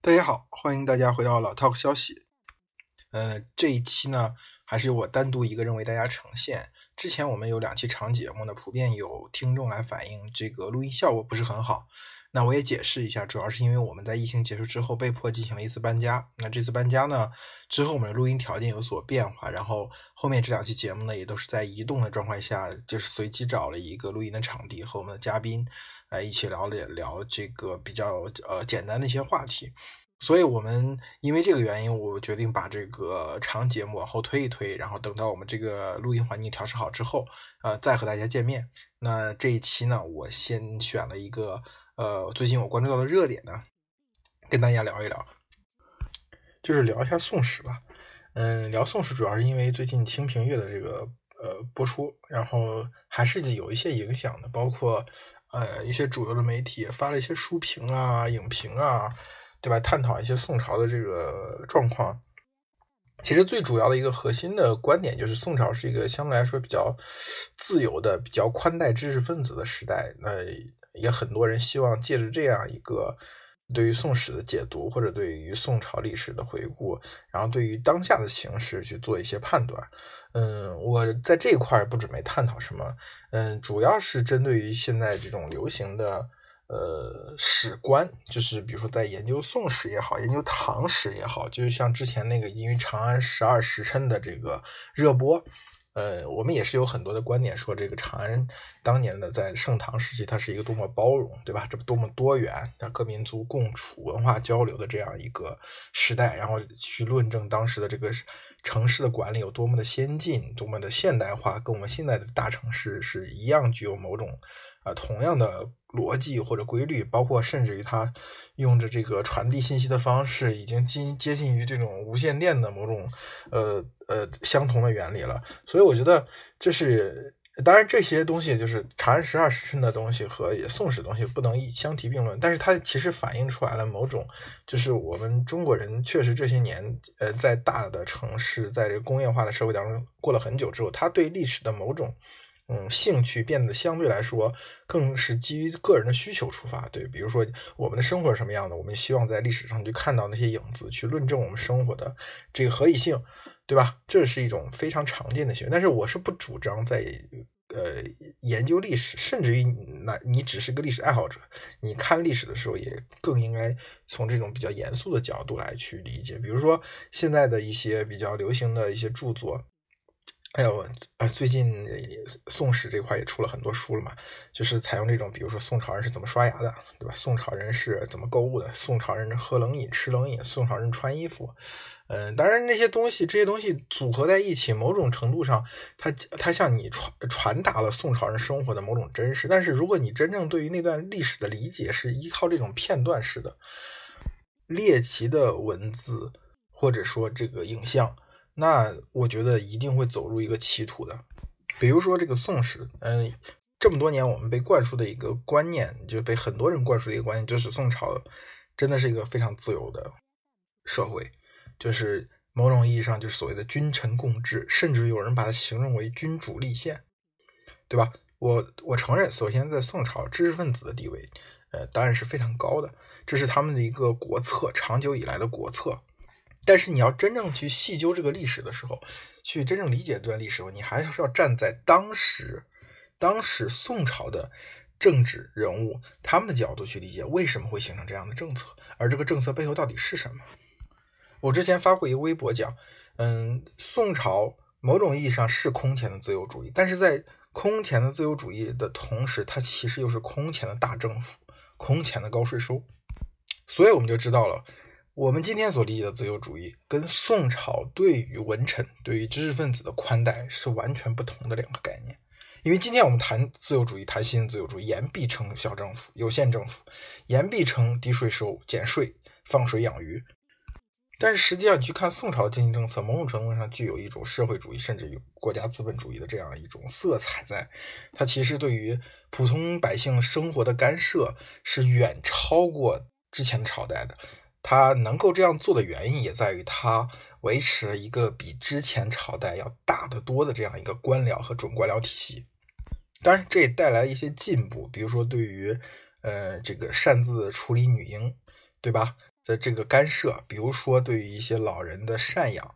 大家好，欢迎大家回到老 Talk 消息。呃，这一期呢，还是由我单独一个人为大家呈现。之前我们有两期长节目呢，普遍有听众来反映这个录音效果不是很好。那我也解释一下，主要是因为我们在疫情结束之后被迫进行了一次搬家。那这次搬家呢，之后我们的录音条件有所变化，然后后面这两期节目呢，也都是在移动的状况下，就是随机找了一个录音的场地和我们的嘉宾，呃，一起聊了聊这个比较呃简单的一些话题。所以我们因为这个原因，我决定把这个长节目往后推一推，然后等到我们这个录音环境调试好之后，呃，再和大家见面。那这一期呢，我先选了一个。呃，最近我关注到的热点呢，跟大家聊一聊，就是聊一下宋史吧。嗯，聊宋史主要是因为最近《清平乐》的这个呃播出，然后还是有一些影响的，包括呃一些主流的媒体发了一些书评啊、影评啊，对吧？探讨一些宋朝的这个状况。其实最主要的一个核心的观点就是，宋朝是一个相对来说比较自由的、比较宽带知识分子的时代。那也很多人希望借着这样一个对于宋史的解读，或者对于宋朝历史的回顾，然后对于当下的形势去做一些判断。嗯，我在这一块不准备探讨什么。嗯，主要是针对于现在这种流行的呃史观，就是比如说在研究宋史也好，研究唐史也好，就是像之前那个因为《长安十二时辰》的这个热播。呃，我们也是有很多的观点，说这个长安当年的在盛唐时期，它是一个多么包容，对吧？这多么多元，各民族共处、文化交流的这样一个时代，然后去论证当时的这个城市的管理有多么的先进、多么的现代化，跟我们现在的大城市是一样，具有某种同样的逻辑或者规律，包括甚至于它用着这个传递信息的方式，已经近接近于这种无线电的某种呃。呃，相同的原理了，所以我觉得这是当然这些东西就是《长安十二时辰》的东西和宋史东西不能一相提并论，但是它其实反映出来了某种，就是我们中国人确实这些年，呃，在大的城市，在这个工业化的社会当中过了很久之后，他对历史的某种。嗯，兴趣变得相对来说更是基于个人的需求出发，对，比如说我们的生活是什么样的，我们希望在历史上去看到那些影子，去论证我们生活的这个合理性，对吧？这是一种非常常见的行为。但是我是不主张在呃研究历史，甚至于那你只是个历史爱好者，你看历史的时候也更应该从这种比较严肃的角度来去理解。比如说现在的一些比较流行的一些著作。还有呃，最近宋史这块也出了很多书了嘛，就是采用这种，比如说宋朝人是怎么刷牙的，对吧？宋朝人是怎么购物的？宋朝人喝冷饮、吃冷饮，宋朝人穿衣服，嗯，当然那些东西，这些东西组合在一起，某种程度上，它它向你传传达了宋朝人生活的某种真实。但是如果你真正对于那段历史的理解是依靠这种片段式的猎奇的文字，或者说这个影像。那我觉得一定会走入一个歧途的，比如说这个宋史，嗯，这么多年我们被灌输的一个观念，就被很多人灌输的一个观念，就是宋朝真的是一个非常自由的社会，就是某种意义上就是所谓的君臣共治，甚至有人把它形容为君主立宪，对吧？我我承认，首先在宋朝知识分子的地位，呃，当然是非常高的，这是他们的一个国策，长久以来的国策。但是你要真正去细究这个历史的时候，去真正理解这段历史的时候，你还是要站在当时，当时宋朝的政治人物他们的角度去理解为什么会形成这样的政策，而这个政策背后到底是什么。我之前发过一个微博讲，嗯，宋朝某种意义上是空前的自由主义，但是在空前的自由主义的同时，它其实又是空前的大政府，空前的高税收，所以我们就知道了。我们今天所理解的自由主义，跟宋朝对于文臣、对于知识分子的宽待是完全不同的两个概念。因为今天我们谈自由主义，谈新自由主义，言必称小政府、有限政府，言必称低税收、减税、放水养鱼。但是实际上，你去看宋朝的经济政策，某种程度上具有一种社会主义，甚至于国家资本主义的这样一种色彩在。它其实对于普通百姓生活的干涉是远超过之前的朝代的。他能够这样做的原因，也在于他维持了一个比之前朝代要大得多的这样一个官僚和准官僚体系。当然，这也带来一些进步，比如说对于呃这个擅自处理女婴，对吧？的这个干涉，比如说对于一些老人的赡养，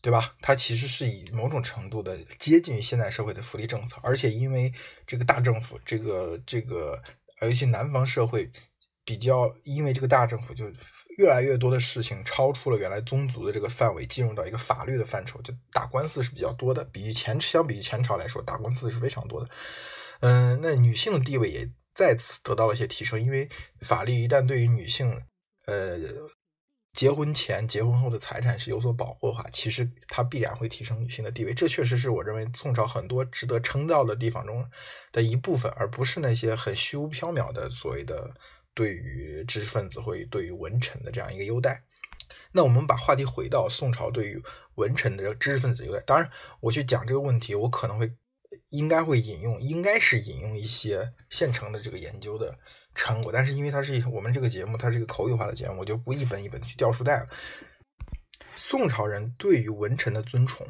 对吧？它其实是以某种程度的接近于现代社会的福利政策，而且因为这个大政府，这个这个，尤其南方社会比较，因为这个大政府就越来越多的事情超出了原来宗族的这个范围，进入到一个法律的范畴，就打官司是比较多的，比前相比于前朝来说，打官司是非常多的。嗯，那女性的地位也再次得到了一些提升，因为法律一旦对于女性，呃，结婚前、结婚后的财产是有所保护的话，其实它必然会提升女性的地位。这确实是我认为宋朝很多值得称道的地方中的一部分，而不是那些很虚无缥缈的所谓的对于知识分子或对于文臣的这样一个优待。那我们把话题回到宋朝对于文臣的知识分子优待，当然我去讲这个问题，我可能会。应该会引用，应该是引用一些现成的这个研究的成果，但是因为它是我们这个节目，它是一个口语化的节目，我就不一本一本去掉书袋了。宋朝人对于文臣的尊崇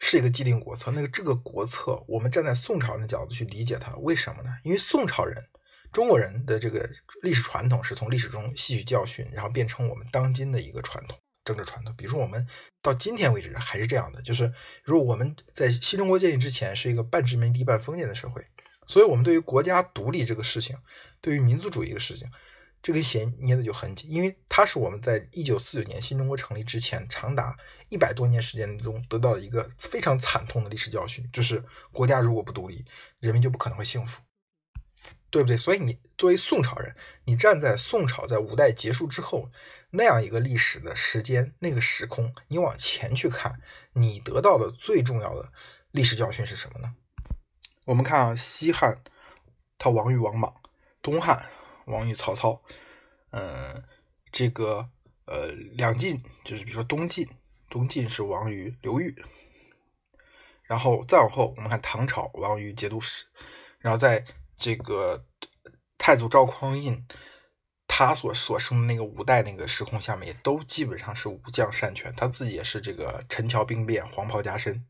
是一个既定国策，那个这个国策，我们站在宋朝人的角度去理解它，为什么呢？因为宋朝人，中国人的这个历史传统是从历史中吸取教训，然后变成我们当今的一个传统。政治传统，比如说我们到今天为止还是这样的，就是如果我们在新中国建立之前是一个半殖民地半封建的社会，所以我们对于国家独立这个事情，对于民族主义的事情，这根弦捏的就很紧，因为它是我们在一九四九年新中国成立之前长达一百多年时间中得到的一个非常惨痛的历史教训，就是国家如果不独立，人民就不可能会幸福。对不对？所以你作为宋朝人，你站在宋朝在五代结束之后那样一个历史的时间、那个时空，你往前去看，你得到的最重要的历史教训是什么呢？我们看啊，西汉他亡于王莽，东汉亡于曹操，嗯，这个呃两晋就是比如说东晋，东晋是亡于刘裕，然后再往后我们看唐朝亡于节度使，然后在。这个太祖赵匡胤，他所所生的那个五代那个时空下面，也都基本上是武将擅权，他自己也是这个陈桥兵变，黄袍加身，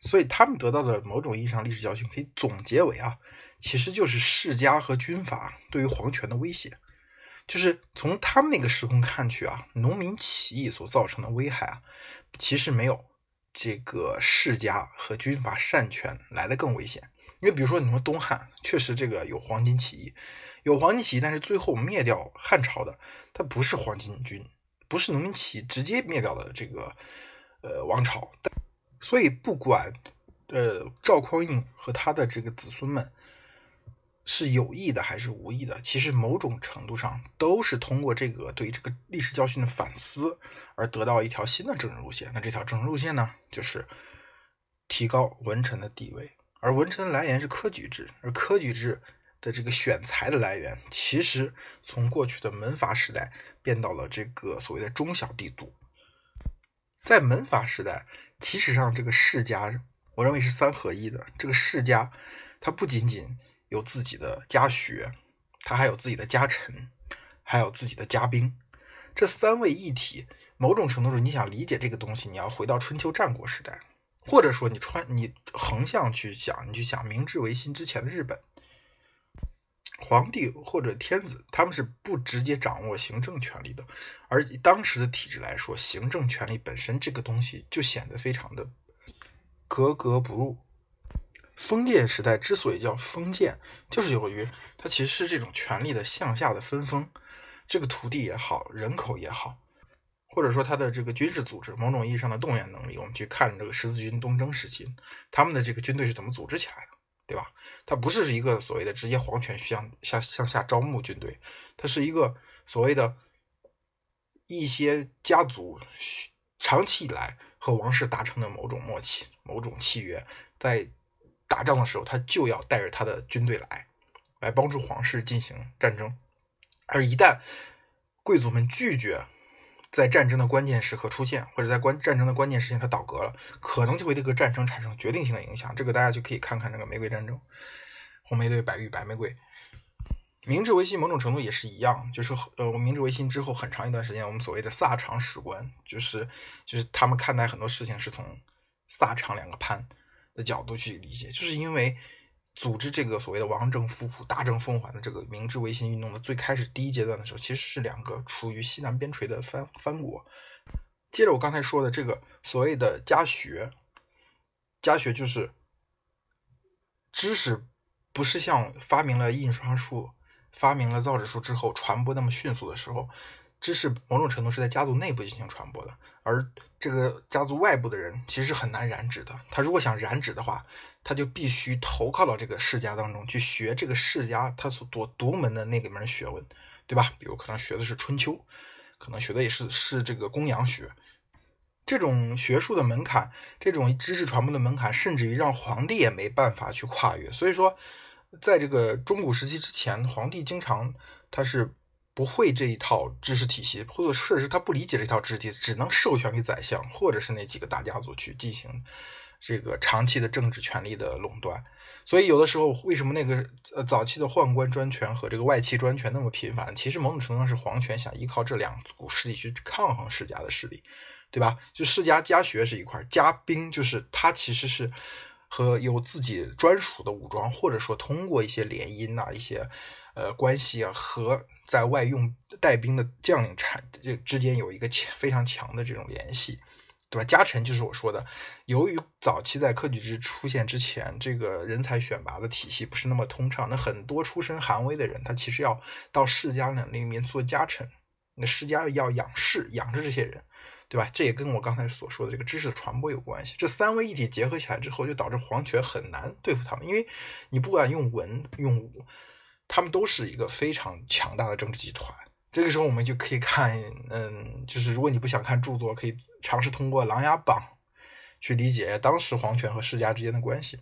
所以他们得到的某种意义上历史教训，可以总结为啊，其实就是世家和军阀对于皇权的威胁，就是从他们那个时空看去啊，农民起义所造成的危害啊，其实没有这个世家和军阀擅权来的更危险。因为比如说，你说东汉确实这个有黄巾起义，有黄巾起义，但是最后灭掉汉朝的，它不是黄巾军，不是农民起义直接灭掉的这个呃王朝。所以不管呃赵匡胤和他的这个子孙们是有意的还是无意的，其实某种程度上都是通过这个对这个历史教训的反思而得到一条新的政治路线。那这条政治路线呢，就是提高文臣的地位。而文臣的来源是科举制，而科举制的这个选才的来源，其实从过去的门阀时代变到了这个所谓的中小地主。在门阀时代，其实上这个世家，我认为是三合一的。这个世家，它不仅仅有自己的家学，它还有自己的家臣，还有自己的家兵，这三位一体。某种程度上，你想理解这个东西，你要回到春秋战国时代。或者说，你穿你横向去想，你去想明治维新之前的日本，皇帝或者天子，他们是不直接掌握行政权力的。而以当时的体制来说，行政权力本身这个东西就显得非常的格格不入。封建时代之所以叫封建，就是由于它其实是这种权力的向下的分封，这个土地也好，人口也好。或者说他的这个军事组织，某种意义上的动员能力，我们去看这个十字军东征时期，他们的这个军队是怎么组织起来的，对吧？它不是一个所谓的直接皇权向向向下招募军队，它是一个所谓的一些家族长期以来和王室达成的某种默契、某种契约，在打仗的时候，他就要带着他的军队来，来帮助皇室进行战争，而一旦贵族们拒绝。在战争的关键时刻出现，或者在关战争的关键时间它倒戈了，可能就会对这个战争产生决定性的影响。这个大家就可以看看那个玫瑰战争，红玫瑰、白玉、白玫瑰。明治维新某种程度也是一样，就是呃，我明治维新之后很长一段时间，我们所谓的萨长史观，就是就是他们看待很多事情是从萨长两个藩的角度去理解，就是因为组织这个所谓的王政复古、大政奉还的这个明治维新运动的最开始第一阶段的时候，其实是两个处于西南边陲的藩藩国。接着我刚才说的这个所谓的家学，家学就是知识不是像发明了印刷术、发明了造纸术之后传播那么迅速的时候。知识某种程度是在家族内部进行传播的，而这个家族外部的人其实很难染指的。他如果想染指的话，他就必须投靠到这个世家当中去学这个世家他所独独门的那个门学问，对吧？比如可能学的是春秋，可能学的也是是这个公羊学。这种学术的门槛，这种知识传播的门槛，甚至于让皇帝也没办法去跨越。所以说，在这个中古时期之前，皇帝经常他是。不会这一套知识体系，或者说是他不理解这套知识体系，只能授权给宰相或者是那几个大家族去进行这个长期的政治权力的垄断。所以有的时候，为什么那个呃早期的宦官专权和这个外戚专权那么频繁？其实某种程度上是皇权想依靠这两股势力去抗衡世家的势力，对吧？就世家家学是一块，家兵就是他其实是和有自己专属的武装，或者说通过一些联姻呐一些。呃，关系啊，和在外用带兵的将领产这之间有一个强非常强的这种联系，对吧？家臣就是我说的，由于早期在科举制出现之前，这个人才选拔的体系不是那么通畅，那很多出身寒微的人，他其实要到世家里面做家臣，那世家要养士，养着这些人，对吧？这也跟我刚才所说的这个知识的传播有关系。这三位一体结合起来之后，就导致皇权很难对付他们，因为你不管用文用武。他们都是一个非常强大的政治集团。这个时候，我们就可以看，嗯，就是如果你不想看著作，可以尝试通过《琅琊榜》去理解当时皇权和世家之间的关系。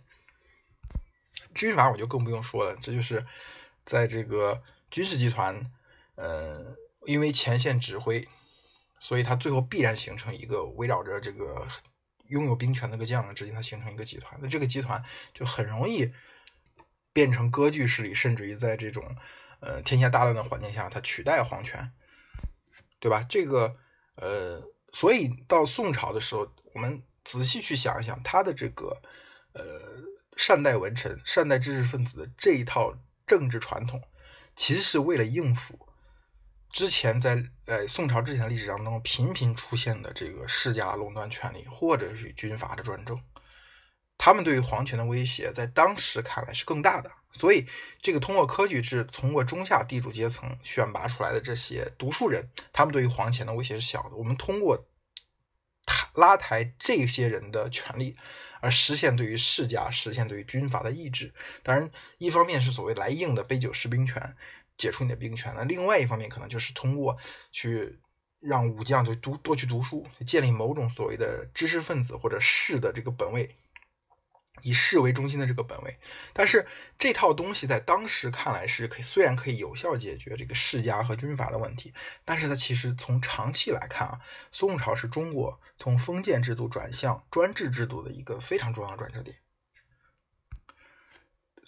军阀我就更不用说了，这就是在这个军事集团，呃，因为前线指挥，所以他最后必然形成一个围绕着这个拥有兵权的个将领之间，它形成一个集团。那这个集团就很容易。变成割据势力，甚至于在这种呃天下大乱的环境下，它取代皇权，对吧？这个呃，所以到宋朝的时候，我们仔细去想一想，他的这个呃善待文臣、善待知识分子的这一套政治传统，其实是为了应付之前在呃宋朝之前的历史当中频频出现的这个世家垄断权力，或者是军阀的专政。他们对于皇权的威胁，在当时看来是更大的，所以这个通过科举制，通过中下地主阶层选拔出来的这些读书人，他们对于皇权的威胁是小的。我们通过抬拉抬这些人的权利，而实现对于世家、实现对于军阀的抑制。当然，一方面是所谓来硬的杯酒释兵权，解除你的兵权；那另外一方面，可能就是通过去让武将就读多去读书，建立某种所谓的知识分子或者士的这个本位。以士为中心的这个本位，但是这套东西在当时看来是可以，虽然可以有效解决这个世家和军阀的问题，但是它其实从长期来看啊，宋朝是中国从封建制度转向专制制度的一个非常重要的转折点。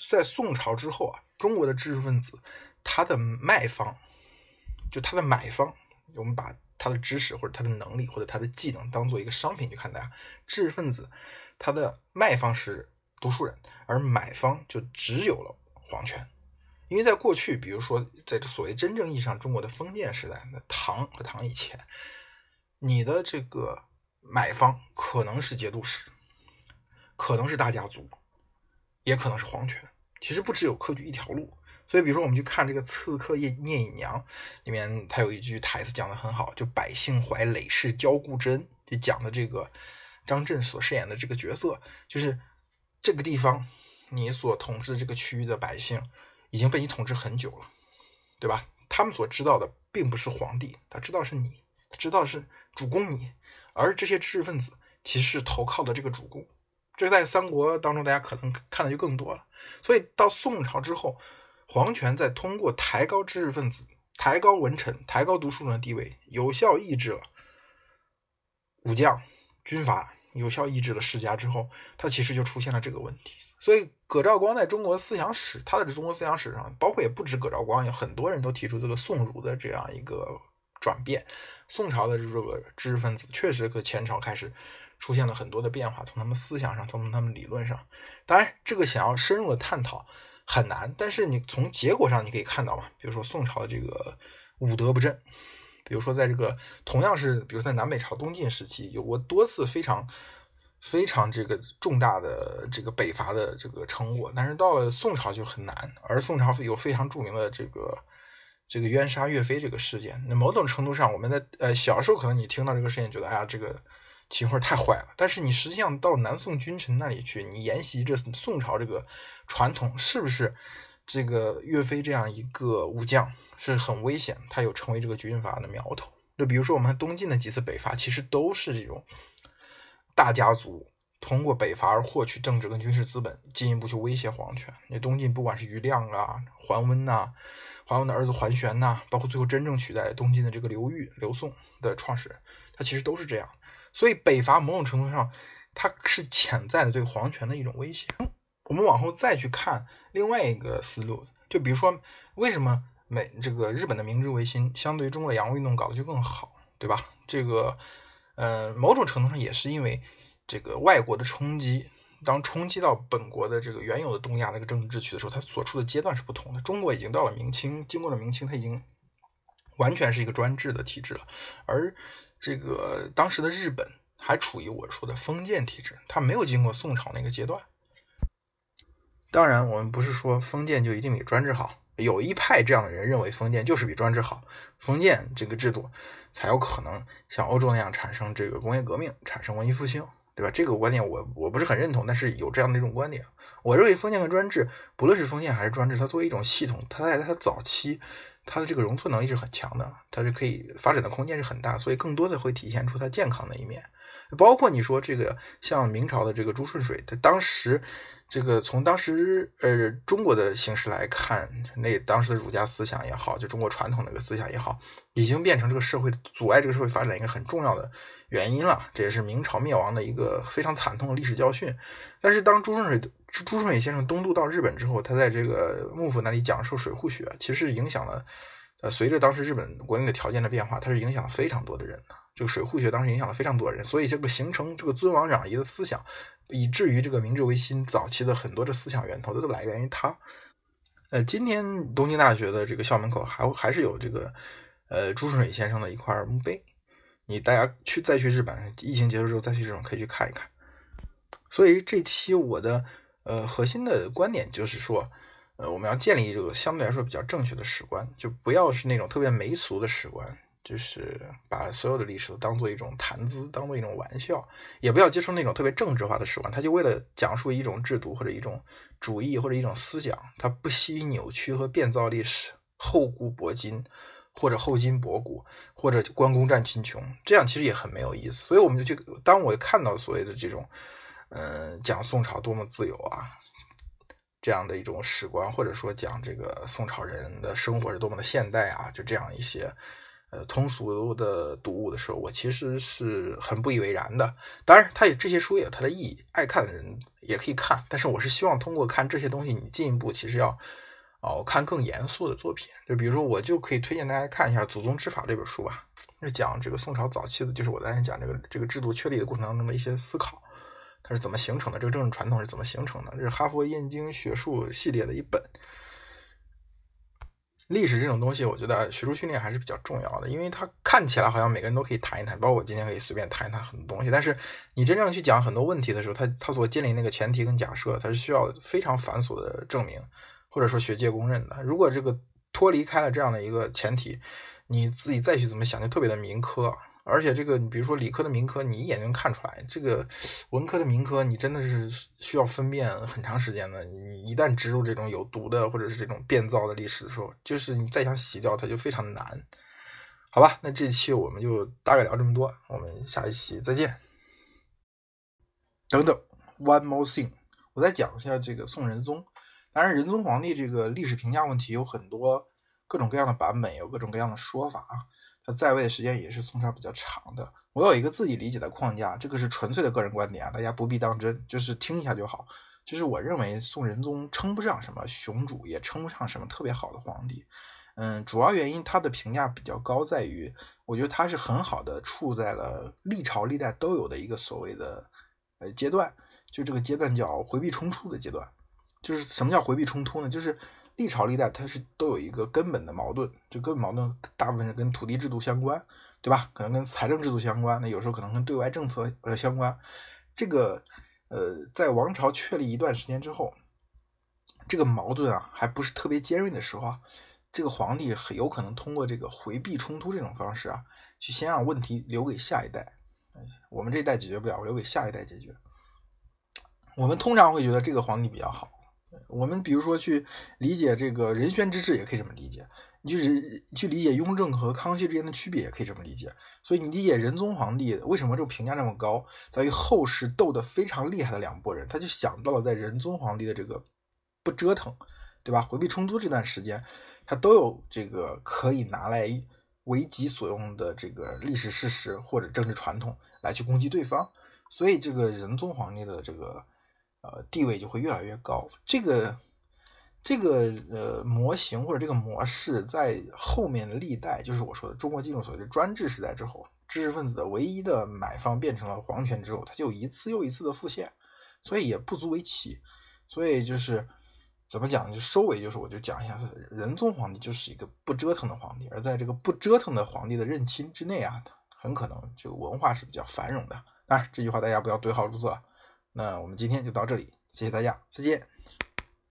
在宋朝之后啊，中国的知识分子他的卖方，就他的买方，我们把他的知识或者他的能力或者他的技能当做一个商品去看待，知识分子。他的卖方是读书人，而买方就只有了皇权。因为在过去，比如说在所谓真正意义上中国的封建时代，那唐和唐以前，你的这个买方可能是节度使，可能是大家族，也可能是皇权。其实不只有科举一条路。所以，比如说，我们去看这个《刺客聂聂隐娘》里面，他有一句台词讲的很好，就“百姓怀累世骄固真”，就讲的这个。张震所饰演的这个角色，就是这个地方你所统治的这个区域的百姓已经被你统治很久了，对吧？他们所知道的并不是皇帝，他知道是你，他知道是主公你，而这些知识分子其实是投靠的这个主公。这在三国当中，大家可能看的就更多了。所以到宋朝之后，皇权在通过抬高知识分子、抬高文臣、抬高读书人的地位，有效抑制了武将、军阀。有效抑制了世家之后，他其实就出现了这个问题。所以葛兆光在中国思想史，他的中国思想史上，包括也不止葛兆光，有很多人都提出这个宋儒的这样一个转变。宋朝的这个知识分子确实和前朝开始出现了很多的变化，从他们思想上，从他们理论上。当然，这个想要深入的探讨很难，但是你从结果上你可以看到嘛，比如说宋朝的这个武德不振，比如说在这个同样是，比如在南北朝东晋时期，有过多次非常。非常这个重大的这个北伐的这个成果，但是到了宋朝就很难。而宋朝有非常著名的这个这个冤杀岳飞这个事件，那某种程度上，我们在呃小时候可能你听到这个事件，觉得哎呀这个秦桧太坏了。但是你实际上到南宋君臣那里去，你沿袭这宋朝这个传统，是不是这个岳飞这样一个武将是很危险？他有成为这个军阀的苗头。就比如说我们东晋的几次北伐，其实都是这种。大家族通过北伐而获取政治跟军事资本，进一步去威胁皇权。那东晋不管是余亮啊、桓温呐、桓温的儿子桓玄呐，包括最后真正取代东晋的这个刘裕、刘宋的创始人，他其实都是这样。所以北伐某种程度上，它是潜在的对皇权的一种威胁。我们往后再去看另外一个思路，就比如说为什么美这个日本的明治维新相对于中国的洋务运动搞得就更好，对吧？这个。呃，某种程度上也是因为这个外国的冲击，当冲击到本国的这个原有的东亚这个政治秩序的时候，它所处的阶段是不同的。中国已经到了明清，经过了明清，它已经完全是一个专制的体制了。而这个当时的日本还处于我说的封建体制，它没有经过宋朝那个阶段。当然，我们不是说封建就一定比专制好。有一派这样的人认为封建就是比专制好，封建这个制度才有可能像欧洲那样产生这个工业革命，产生文艺复兴，对吧？这个观点我我不是很认同，但是有这样的一种观点。我认为封建和专制，不论是封建还是专制，它作为一种系统，它在它早期，它的这个容错能力是很强的，它是可以发展的空间是很大，所以更多的会体现出它健康的一面。包括你说这个像明朝的这个朱顺水，他当时。这个从当时呃中国的形势来看，那当时的儒家思想也好，就中国传统那个思想也好，已经变成这个社会阻碍这个社会发展一个很重要的原因了。这也是明朝灭亡的一个非常惨痛的历史教训。但是当朱顺水朱顺水先生东渡到日本之后，他在这个幕府那里讲授水户学，其实影响了呃随着当时日本国内的条件的变化，它是影响了非常多的人的。这个水户学当时影响了非常多人，所以这个形成这个尊王攘夷的思想。以至于这个明治维新早期的很多的思想源头都来源于他。呃，今天东京大学的这个校门口还还是有这个呃朱顺水先生的一块墓碑。你大家去再去日本，疫情结束之后再去日本可以去看一看。所以这期我的呃核心的观点就是说，呃我们要建立这个相对来说比较正确的史观，就不要是那种特别媚俗的史观。就是把所有的历史都当做一种谈资，当做一种玩笑，也不要接受那种特别政治化的史观。他就为了讲述一种制度或者一种主义或者一种思想，他不惜扭曲和变造历史，后古博今，或者后今博古，或者关公战秦琼，这样其实也很没有意思。所以我们就去，当我看到所谓的这种，嗯，讲宋朝多么自由啊，这样的一种史观，或者说讲这个宋朝人的生活是多么的现代啊，就这样一些。呃，通俗的读物的时候，我其实是很不以为然的。当然，它也这些书也有它的意义，爱看的人也可以看。但是，我是希望通过看这些东西，你进一步其实要哦看更严肃的作品。就比如说，我就可以推荐大家看一下《祖宗之法》这本书吧，是讲这个宋朝早期的，就是我刚才讲这个这个制度确立的过程当中的一些思考，它是怎么形成的，这个政治传统是怎么形成的。这是哈佛燕京学术系列的一本。历史这种东西，我觉得学术训练还是比较重要的，因为它看起来好像每个人都可以谈一谈，包括我今天可以随便谈一谈很多东西。但是你真正去讲很多问题的时候，它它所建立那个前提跟假设，它是需要非常繁琐的证明，或者说学界公认的。如果这个脱离开了这样的一个前提，你自己再去怎么想，就特别的民科。而且这个，你比如说理科的民科，你一眼就能看出来；这个文科的民科，你真的是需要分辨很长时间的。你一旦植入这种有毒的或者是这种变造的历史的时候，就是你再想洗掉它就非常难。好吧，那这期我们就大概聊这么多，我们下一期再见。等等，one more thing，我再讲一下这个宋仁宗。当然，仁宗皇帝这个历史评价问题有很多各种各样的版本，有各种各样的说法啊。在位的时间也是宋朝比较长的。我有一个自己理解的框架，这个是纯粹的个人观点啊，大家不必当真，就是听一下就好。就是我认为宋仁宗称不上什么雄主，也称不上什么特别好的皇帝。嗯，主要原因他的评价比较高，在于我觉得他是很好的处在了历朝历代都有的一个所谓的呃阶段，就这个阶段叫回避冲突的阶段。就是什么叫回避冲突呢？就是历朝历代它是都有一个根本的矛盾，就根本矛盾大部分是跟土地制度相关，对吧？可能跟财政制度相关，那有时候可能跟对外政策呃相关。这个呃，在王朝确立一段时间之后，这个矛盾啊还不是特别尖锐的时候啊，这个皇帝很有可能通过这个回避冲突这种方式啊，去先让问题留给下一代，我们这一代解决不了，留给下一代解决。我们通常会觉得这个皇帝比较好。我们比如说去理解这个仁宣之治，也可以这么理解；你就是去理解雍正和康熙之间的区别，也可以这么理解。所以你理解仁宗皇帝为什么这个评价这么高，在于后世斗得非常厉害的两拨人，他就想到了在仁宗皇帝的这个不折腾，对吧？回避冲突这段时间，他都有这个可以拿来为己所用的这个历史事实或者政治传统来去攻击对方，所以这个仁宗皇帝的这个。呃，地位就会越来越高。这个这个呃模型或者这个模式，在后面的历代，就是我说的中国进入所谓的专制时代之后，知识分子的唯一的买方变成了皇权之后，它就一次又一次的复现，所以也不足为奇。所以就是怎么讲，就收尾就是我就讲一下，仁宗皇帝就是一个不折腾的皇帝，而在这个不折腾的皇帝的任期之内啊，很可能这个文化是比较繁荣的。啊，这句话大家不要对号入座。那我们今天就到这里，谢谢大家，再见。